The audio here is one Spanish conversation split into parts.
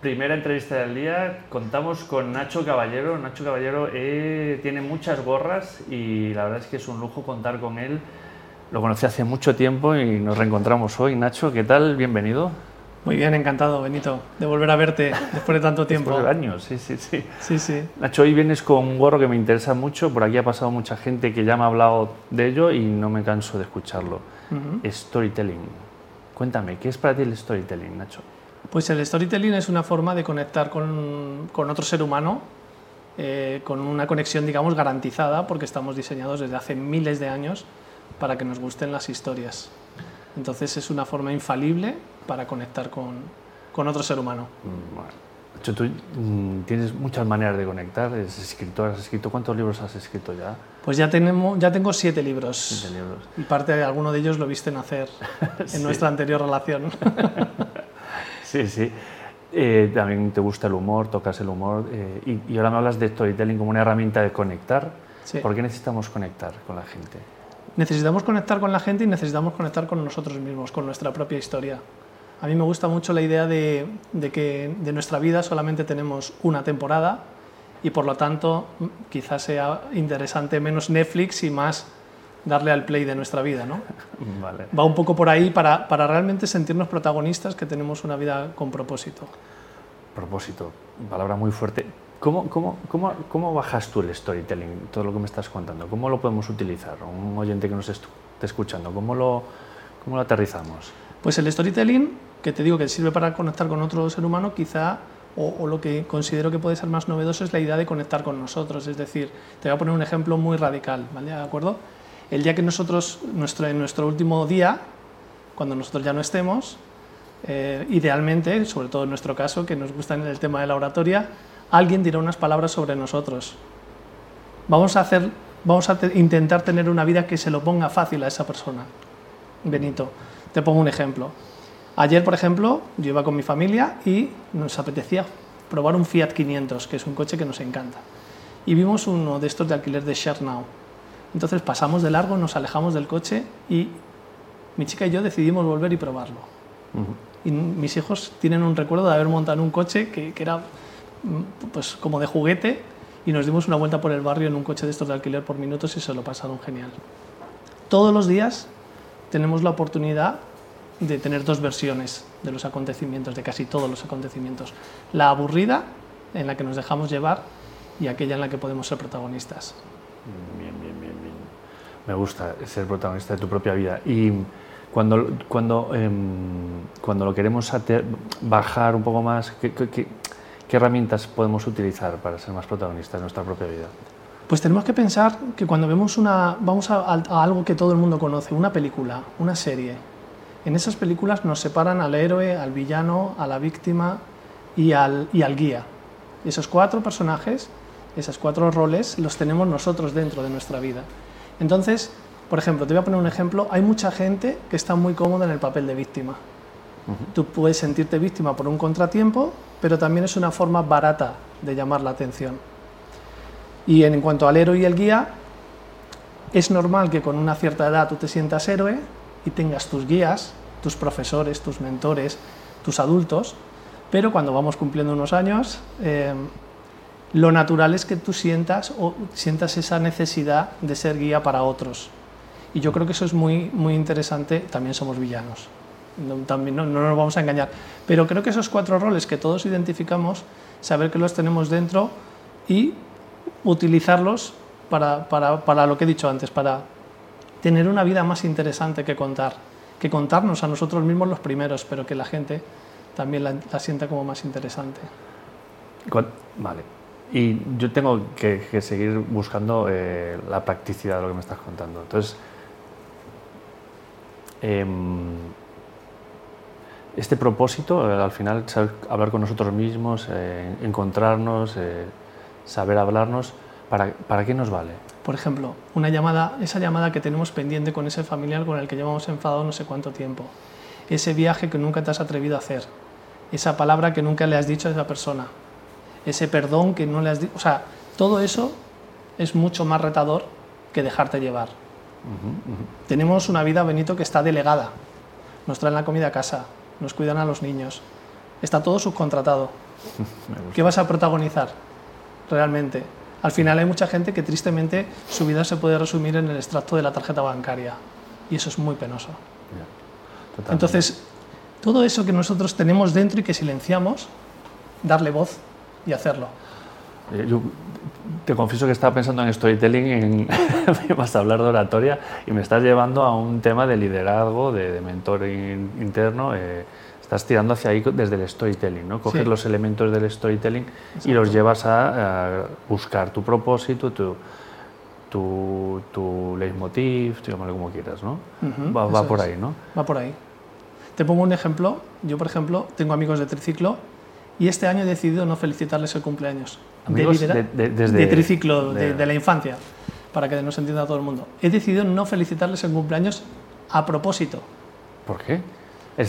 primera entrevista del día. Contamos con Nacho Caballero. Nacho Caballero eh, tiene muchas gorras y la verdad es que es un lujo contar con él. Lo conocí hace mucho tiempo y nos reencontramos hoy. Nacho, ¿qué tal? Bienvenido. Muy bien, encantado, Benito, de volver a verte después de tanto tiempo. Después de años, sí, sí, sí. Sí, sí. Nacho, hoy vienes con un gorro que me interesa mucho. Por aquí ha pasado mucha gente que ya me ha hablado de ello y no me canso de escucharlo. Storytelling. Cuéntame, ¿qué es para ti el storytelling, Nacho? Pues el storytelling es una forma de conectar con, con otro ser humano, eh, con una conexión, digamos, garantizada, porque estamos diseñados desde hace miles de años para que nos gusten las historias. Entonces es una forma infalible para conectar con, con otro ser humano. Mm, Bueno. Nacho, tú mm, tienes muchas maneras de conectar, eres escritor, has escrito, ¿cuántos libros has escrito ya? Pues ya, tenemos, ya tengo siete libros. Siete libros. Y parte de alguno de ellos lo viste nacer en Sí. nuestra anterior relación. Sí, sí. Eh, también te gusta el humor, tocas el humor eh, y, y ahora me hablas de storytelling como una herramienta de conectar. Sí. ¿Por qué necesitamos conectar con la gente? Necesitamos conectar con la gente y necesitamos conectar con nosotros mismos, con nuestra propia historia. A mí me gusta mucho la idea de, de que de nuestra vida solamente tenemos una temporada y por lo tanto quizás sea interesante menos Netflix y más darle al play de nuestra vida. ¿no? Vale. Va un poco por ahí para, para realmente sentirnos protagonistas que tenemos una vida con propósito. Propósito, palabra muy fuerte. ¿Cómo, cómo, cómo, cómo bajas tú el storytelling, todo lo que me estás contando? ¿Cómo lo podemos utilizar? Un oyente que nos esté escuchando, ¿cómo lo, cómo lo aterrizamos? Pues el storytelling, que te digo que sirve para conectar con otro ser humano, quizá, o, o lo que considero que puede ser más novedoso es la idea de conectar con nosotros. Es decir, te voy a poner un ejemplo muy radical, ¿vale? ¿De acuerdo? El día que nosotros, nuestro, en nuestro último día, cuando nosotros ya no estemos, eh, idealmente, sobre todo en nuestro caso, que nos gusta en el tema de la oratoria, alguien dirá unas palabras sobre nosotros. Vamos a, hacer, vamos a te- intentar tener una vida que se lo ponga fácil a esa persona. Benito, te pongo un ejemplo. Ayer, por ejemplo, yo iba con mi familia y nos apetecía probar un Fiat 500, que es un coche que nos encanta. Y vimos uno de estos de alquiler de Share Now. Entonces pasamos de largo, nos alejamos del coche y mi chica y yo decidimos volver y probarlo. Y mis hijos tienen un recuerdo de haber montado en un coche que, que era mm, pues como de juguete y nos dimos una vuelta por el barrio en un coche de estos de alquiler por minutos y se lo pasaron genial. Todos los días tenemos la oportunidad de tener dos versiones de los acontecimientos, de casi todos los acontecimientos. La aburrida, en la que nos dejamos llevar, y aquella en la que podemos ser protagonistas. Bien. Me gusta ser protagonista de tu propia vida. Y cuando, cuando, em, cuando lo queremos bajar un poco más, ¿qué, qué- qué- qué herramientas podemos utilizar para ser más protagonistas de nuestra propia vida? Pues tenemos que pensar que cuando vemos una, vamos a, a algo que todo el mundo conoce, una película, una serie, en esas películas nos separan al héroe, al villano, a la víctima y al, y al guía. Esos cuatro personajes, esos cuatro roles, los tenemos nosotros dentro de nuestra vida. Entonces, por ejemplo, te voy a poner un ejemplo, hay mucha gente que está muy cómoda en el papel de víctima. Tú puedes sentirte víctima por un contratiempo, pero también es una forma barata de llamar la atención. Y en cuanto al héroe y el guía, es normal que con una cierta edad tú te sientas héroe y tengas tus guías, tus profesores, tus mentores, tus adultos, pero cuando vamos cumpliendo unos años, eh, lo natural es que tú sientas o sientas esa necesidad de ser guía para otros. Y yo creo que eso es muy, muy interesante. También somos villanos. No, también no, no nos vamos a engañar. Pero creo que esos cuatro roles que todos identificamos, saber que los tenemos dentro y utilizarlos para, para, para lo que he dicho antes, para tener una vida más interesante que contar. Que contarnos a nosotros mismos los primeros, pero que la gente también la, sienta como más interesante. Vale. Y yo tengo que, que seguir buscando eh, la practicidad de lo que me estás contando. Entonces, em, este propósito, eh, al final, saber hablar con nosotros mismos, eh, encontrarnos, eh, saber hablarnos, ¿para, ¿para qué nos vale? Por ejemplo, una llamada, esa llamada que tenemos pendiente con ese familiar con el que llevamos enfadado no sé cuánto tiempo, ese viaje que nunca te has atrevido a hacer, esa palabra que nunca le has dicho a esa persona, ese perdón que no le has dicho, o sea, todo eso es mucho más retador que dejarte llevar. Tenemos una vida, Benito, que está delegada. Nos traen la comida a casa, nos cuidan a los niños, Está todo subcontratado. ¿Qué vas a protagonizar realmente? Al final hay mucha gente que tristemente su vida se puede resumir en el extracto de la tarjeta bancaria y eso es muy penoso. Entonces, todo eso que nosotros tenemos dentro y que silenciamos, darle voz y hacerlo. Eh, yo te confieso que estaba pensando en storytelling, en, vas a hablar de oratoria y me estás llevando a un tema de liderazgo, de, mentor interno. Eh, estás tirando hacia ahí desde el storytelling, ¿no? Coges los elementos del storytelling y los llevas a, buscar tu propósito, tu, tu, tu leitmotiv, llámalo como quieras, ¿no? va, por ahí, ¿no? Va por ahí. Te pongo un ejemplo. Yo, por ejemplo, tengo amigos de triciclo y este año he decidido no felicitarles el cumpleaños. Amigos de, de, triciclo, de, la infancia, para que nos entienda todo el mundo. He decidido no felicitarles el cumpleaños a propósito. ¿Por qué?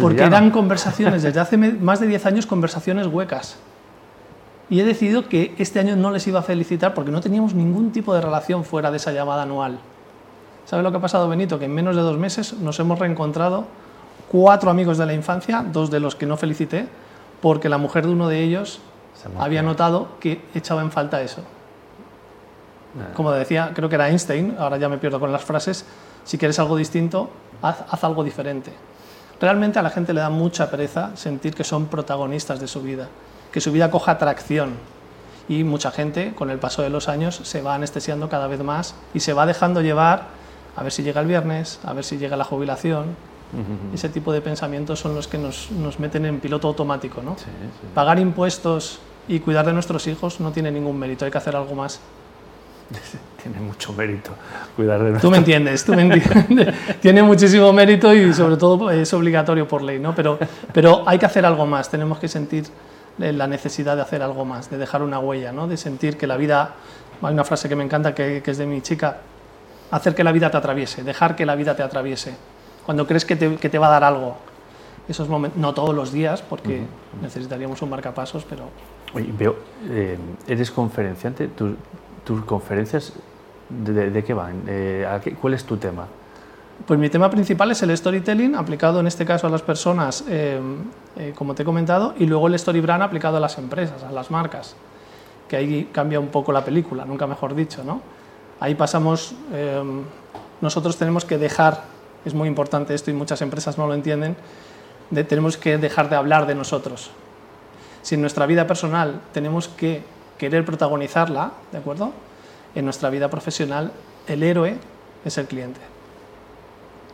Porque eran conversaciones, desde hace más de 10 años, conversaciones huecas. Y he decidido que este año no les iba a felicitar porque no teníamos ningún tipo de relación fuera de esa llamada anual. ¿Sabes lo que ha pasado, Benito? Que en menos de dos meses nos hemos reencontrado cuatro amigos de la infancia, dos de los que no felicité, porque la mujer de uno de ellos había notado que echaba en falta eso. Como decía, creo que era Einstein, ahora ya me pierdo con las frases, si quieres algo distinto, haz algo diferente. Realmente a la gente le da mucha pereza sentir que son protagonistas de su vida, que su vida coja atracción. Y mucha gente, con el paso de los años, se va anestesiando cada vez más y se va dejando llevar a ver si llega el viernes, a ver si llega la jubilación. Ese tipo de pensamientos son los que nos, meten en piloto automático. ¿no? Pagar impuestos y cuidar de nuestros hijos no tiene ningún mérito, hay que hacer algo más. Tiene mucho mérito cuidar de Tú me entiendes, tú me entiendes. Tiene muchísimo mérito y sobre todo es obligatorio por ley, ¿no? Pero, pero hay que hacer algo más, tenemos que sentir la necesidad de hacer algo más, de dejar una huella, ¿no? De sentir que la vida, hay una frase que me encanta que, es de mi chica, hacer que la vida te atraviese, dejar que la vida te atraviese. Cuando crees que te, que te va a dar algo, esos momentos, no todos los días, porque necesitaríamos un marcapasos, pero... Oye, veo, eh, eres conferenciante, ¿Tus conferencias de, qué van? Eh, ¿Cuál es tu tema? Pues mi tema principal es el storytelling, aplicado en este caso a las personas, eh, eh, como te he comentado, y luego el story brand aplicado a las empresas, a las marcas, que ahí cambia un poco la película, nunca mejor dicho. ¿no? Ahí pasamos, nosotros tenemos que dejar, es muy importante esto y muchas empresas no lo entienden, tenemos que dejar de hablar de nosotros. Si en nuestra vida personal tenemos que querer protagonizarla, ¿de acuerdo? En nuestra vida profesional, el héroe es el cliente.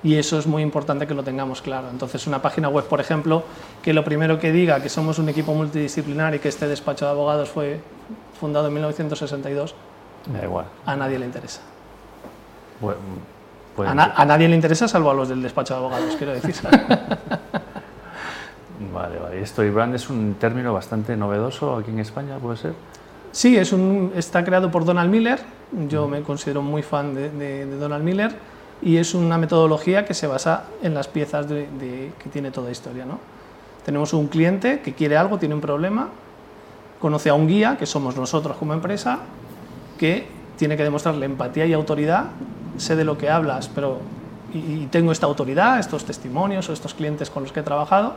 Y eso es muy importante que lo tengamos claro. Entonces, una página web, por ejemplo, que lo primero que diga que somos un equipo multidisciplinar y que este despacho de abogados fue fundado en 1962, da igual. A nadie le interesa. Pues a, nadie le interesa, salvo a los del despacho de abogados, quiero decir. vale, vale. ¿Story brand es un término bastante novedoso aquí en España, puede ser? Sí, es un, está creado por Donald Miller, yo me considero muy fan de, Donald Miller, y es una metodología que se basa en las piezas de, que tiene toda historia. ¿no? Tenemos un cliente que quiere algo, tiene un problema, conoce a un guía, que somos nosotros como empresa, que tiene que demostrarle empatía y autoridad, sé de lo que hablas, pero y tengo esta autoridad, estos testimonios o estos clientes con los que he trabajado,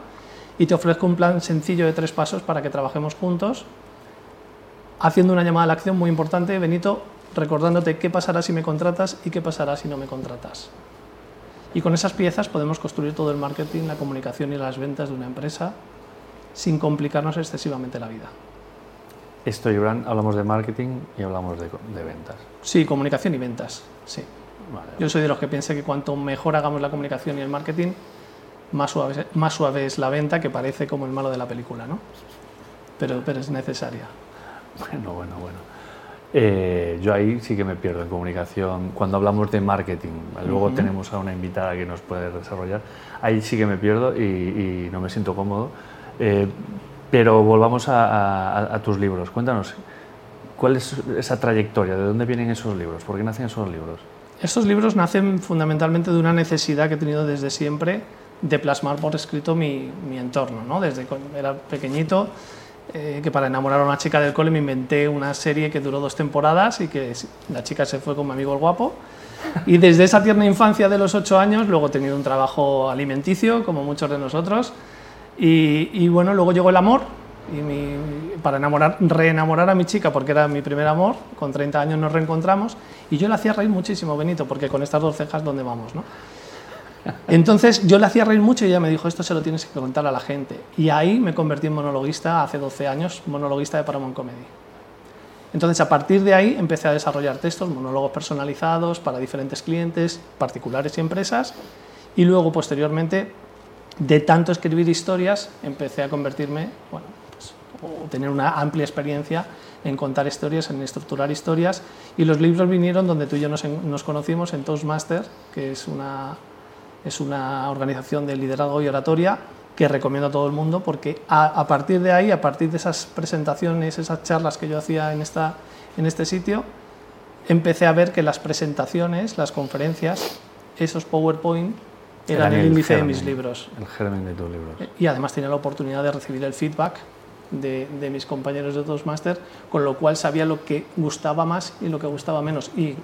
y te ofrezco un plan sencillo de tres pasos para que trabajemos juntos haciendo una llamada a la acción muy importante, Benito, recordándote qué pasará si me contratas y qué pasará si no me contratas. Y con esas piezas podemos construir todo el marketing, la comunicación y las ventas de una empresa sin complicarnos excesivamente la vida. Esto, Brand, hablamos de marketing y hablamos de, ventas. Sí, comunicación y ventas, sí. Yo soy de los que piensa que cuanto mejor hagamos la comunicación y el marketing, más suave, más suave es la venta, que parece como el malo de la película, ¿no? Pero, pero es necesaria. Bueno, bueno, bueno. Eh, yo ahí sí que me pierdo en comunicación. Cuando hablamos de marketing, luego tenemos a una invitada que nos puede desarrollar. Ahí sí que me pierdo y, no me siento cómodo. Eh, pero volvamos a, tus libros. Cuéntanos, ¿cuál es esa trayectoria? ¿De dónde vienen esos libros? ¿Por qué nacen esos libros? Estos libros nacen fundamentalmente de una necesidad que he tenido desde siempre de plasmar por escrito mi, entorno. ¿no? Desde que era pequeñito eh, que para enamorar a una chica del cole me inventé una serie que duró dos temporadas y que la chica se fue con mi amigo el guapo. Y desde esa tierna infancia de los ocho años, luego he tenido un trabajo alimenticio, como muchos de nosotros, y bueno, luego llegó el amor, y mi- para enamorar, reenamorar a mi chica, porque era mi primer amor, con 30 años nos reencontramos, y yo le hacía reír muchísimo, Benito, porque con estas dos cejas, ¿dónde vamos? No? Entonces yo le hacía reír mucho y ella me dijo, esto se lo tienes que contar a la gente. Y ahí me convertí en monologuista hace 12 años, monologuista de Paramount Comedy. Entonces a partir de ahí empecé a desarrollar textos, monólogos personalizados para diferentes clientes, particulares y empresas, y luego posteriormente de tanto escribir historias empecé a convertirme, bueno, o tener una amplia experiencia en contar historias, en estructurar historias, y los libros vinieron donde tú y yo nos, nos conocimos en Toastmaster, que es una, es una organización de liderazgo y oratoria que recomiendo a todo el mundo porque a, a partir de ahí, a partir de esas presentaciones, esas charlas que yo hacía en, esta, en este sitio, empecé a ver que las presentaciones, las conferencias, esos PowerPoint eran el índice de mis libros. El germen de tus libros. Y además tenía la oportunidad de recibir el feedback de, de mis compañeros de Toastmaster, con lo cual sabía lo que gustaba más y lo que gustaba menos. Y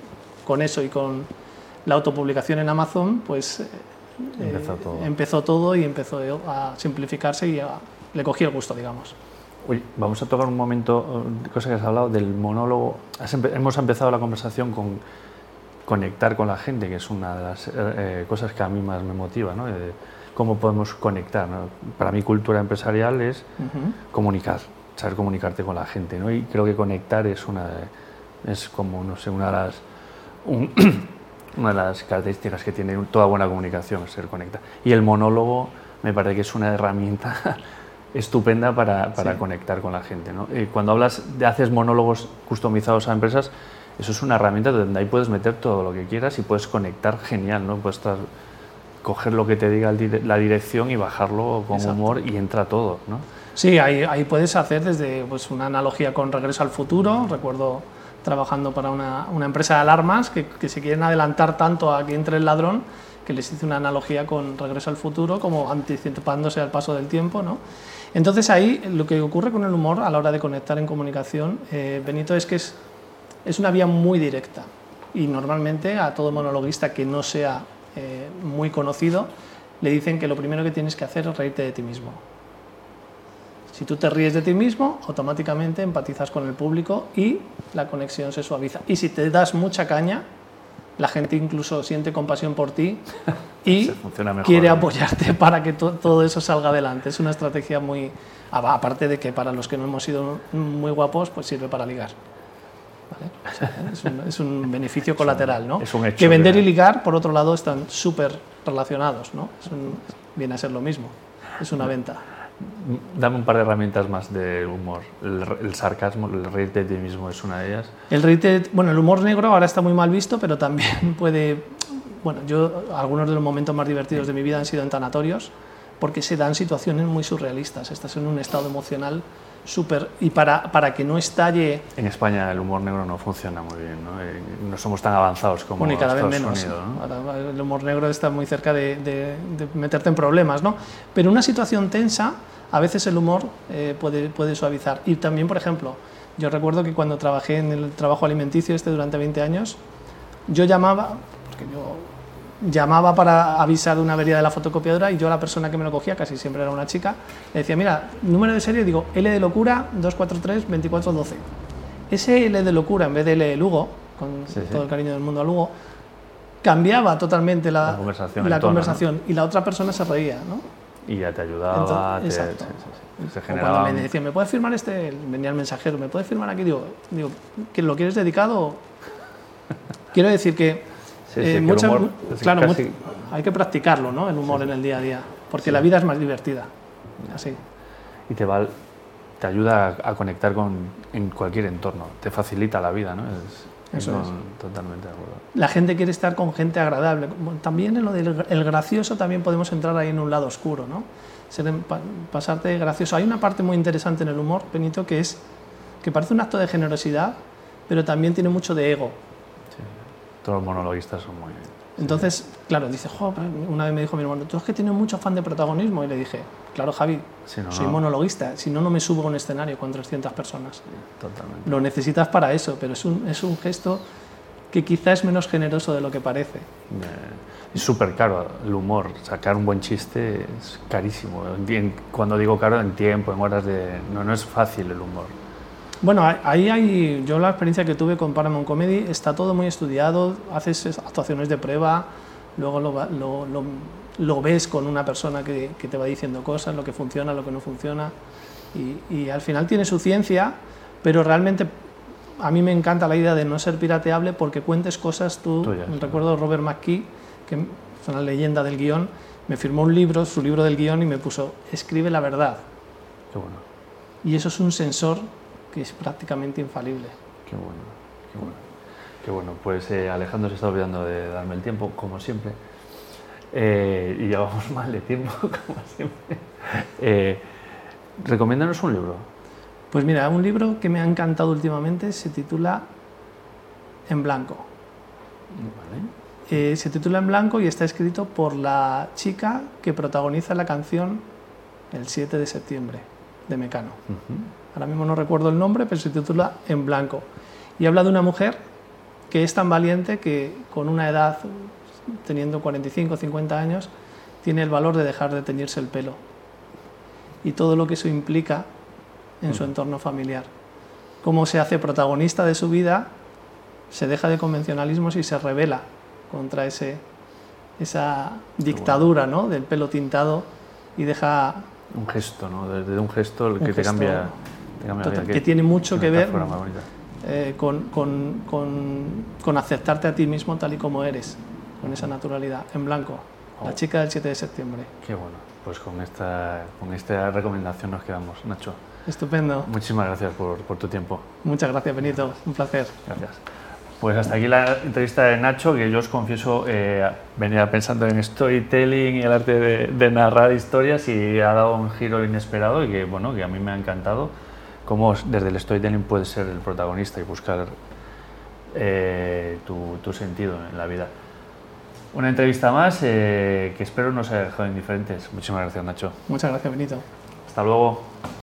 con eso y con la autopublicación en Amazon, pues eh, Empezó todo. empezó todo y empezó a simplificarse y a- le cogí el gusto, digamos. Oye, vamos a tocar un momento, eh, cosa que has hablado del monólogo. Empe- hemos empezado la conversación con conectar con la gente, que es una de las eh, eh, cosas que a mí más me motiva, ¿no? Eh, cómo podemos conectar. ¿no? Para mí, cultura empresarial es comunicar, saber comunicarte con la gente, ¿no? Y creo que conectar es una de- es como, no sé, una de las un- una de las características que tiene toda buena comunicación, ser conectar. Y el monólogo me parece que es una herramienta estupenda para, para Sí. conectar con la gente, ¿no? Y cuando hablas de haces monólogos customizados a empresas, eso es una herramienta donde ahí puedes meter todo lo que quieras y puedes conectar genial, ¿no? Puedes coger lo que te diga dire- la dirección y bajarlo con Exacto. humor y entra todo, ¿no? Sí, ahí, ahí puedes hacer desde pues, una analogía con Regreso al Futuro. Recuerdo trabajando para una, una empresa de alarmas que, que se quieren adelantar tanto a que entre el ladrón que les hice una analogía con Regreso al Futuro, como anticipándose al paso del tiempo. ¿no? Entonces ahí lo que ocurre con el humor a la hora de conectar en comunicación, eh, Benito, es que es, es una vía muy directa. Y normalmente a todo monologuista que no sea eh, muy conocido le dicen que lo primero que tienes que hacer es reírte de ti mismo. Si tú te ríes de ti mismo, automáticamente empatizas con el público y la conexión se suaviza. Y si te das mucha caña, la gente incluso siente compasión por ti y mejor, quiere apoyarte para que to- todo eso salga adelante. Es una estrategia muy... Aparte de que para los que no hemos sido muy guapos, pues sirve para ligar. ¿Vale? O sea, es, un, es un beneficio colateral, ¿no? es un hecho que vender y ligar, por otro lado, están súper relacionados, ¿no? Es un- viene a ser lo mismo. Es una venta. Dame un par de herramientas más de humor. El, el sarcasmo, el reírte de ti mismo es una de ellas. El reírte- bueno, el humor negro ahora está muy mal visto, pero también puede, bueno, yo algunos de los momentos más divertidos de mi vida han sido en tanatorios, porque se dan situaciones muy surrealistas. Estás en un estado emocional súper y para, para que no estalle, En España el humor negro no funciona muy bien, ¿no? Eh, no somos tan avanzados como bueno, y cada vez menos. Unidos, ¿no? Ahora El humor negro está muy cerca de, de- de meterte en problemas, ¿no? Pero una situación tensa, a veces el humor eh, puede, puede suavizar. Y también, por ejemplo, yo recuerdo que cuando trabajé en el trabajo alimenticio este durante 20 años, yo llamaba, porque yo llamaba para avisar de una avería de la fotocopiadora y yo a la persona que me lo cogía, casi siempre era una chica, le decía, mira, número de serie, digo, L de locura 243-2412. Ese L de locura en vez de L de Lugo, con Sí, sí. todo el cariño del mundo a Lugo, cambiaba totalmente la, La conversación, la el tono, conversación y la otra persona se reía, ¿no? Y ya te ayudaba, Entonces, te- exacto. se generaba... cuando me decían, ¿me puedes firmar este? Venía el mensajero, ¿me puedes firmar aquí? Digo, digo ¿que ¿lo quieres dedicado? Quiero decir que, Sí, sí, eh, humor claro, casi- hay que practicarlo, ¿no? El humor en el día a día, porque la vida es más divertida. Así. Y te, va, te ayuda a, a conectar con, en cualquier entorno, te facilita la vida, ¿no? Es, Eso no, es. Totalmente de acuerdo. La gente quiere estar con gente agradable. También en lo del el gracioso también podemos entrar ahí en un lado oscuro, ¿no? Ser pasarte gracioso. Hay una parte muy interesante en el humor, Benito, que es que parece un acto de generosidad, pero también tiene mucho de ego. Todos los monologuistas son muy... Entonces, claro, dice, "Jo, una vez me dijo mi hermano, tú es que tienes mucho afán de protagonismo. Y le dije, claro, Javi, no, soy no. monologuista, si no, no me subo a un escenario con 300 personas. Totalmente. Lo necesitas para eso, pero es un, es un gesto que quizá es menos generoso de lo que parece. Eh, es súper caro el humor, sacar un buen chiste es carísimo. Cuando digo caro, en tiempo, en horas de... No, no es fácil el humor. Bueno, ahí hay, yo la experiencia que tuve con Paramount Comedy, está todo muy estudiado, haces actuaciones de prueba, luego lo, lo, ves con una persona que, que, te va diciendo cosas, lo que funciona, lo que no funciona, y, y al final tiene su ciencia, pero realmente a mí me encanta la idea de no ser pirateable porque cuentes cosas tú. recuerdo Robert McKee, que es una leyenda del guion, me firmó un libro, su libro del guion, y me puso, escribe la verdad. Qué bueno. Y eso es un sensor que es prácticamente infalible. Qué bueno, qué bueno. Qué bueno, pues eh, Alejandro se está olvidando de darme el tiempo, como siempre. Eh, y llevamos mal de tiempo, como siempre. Eh, recomiéndanos un libro. Pues mira, un libro que me ha encantado últimamente se titula En Blanco. Eh, se titula En Blanco y está escrito por la chica que protagoniza la canción El 7 de septiembre de Mecano. Ahora mismo no recuerdo el nombre, pero se titula En Blanco. Y habla de una mujer que es tan valiente que con una edad, teniendo 45 o 50 años, tiene el valor de dejar de teñirse el pelo. Y todo lo que eso implica en su entorno familiar. Cómo se hace protagonista de su vida, se deja de convencionalismos y se revela contra ese, esa dictadura ¿no? del pelo tintado y deja... Un gesto, ¿no? Desde un gesto el que te cambia... que, tiene mucho que ver eh, con, con, con, aceptarte a ti mismo tal y como eres, con esa naturalidad, en blanco. La oh. chica del 7 de septiembre. Qué bueno. Pues con esta, con esta recomendación nos quedamos, Nacho. Estupendo. Muchísimas gracias por, tu tiempo. Muchas gracias, Benito. Un placer. Gracias. Pues hasta aquí la entrevista de Nacho, que yo os confieso, eh, venía pensando en storytelling y el arte de, narrar historias y ha dado un giro inesperado y que, bueno, que a mí me ha encantado cómo desde el storytelling puedes ser el protagonista y buscar eh, tu, sentido en la vida. Una entrevista más eh, que espero no os haya dejado indiferentes. Muchísimas gracias, Nacho. Muchas gracias, Benito. Hasta luego.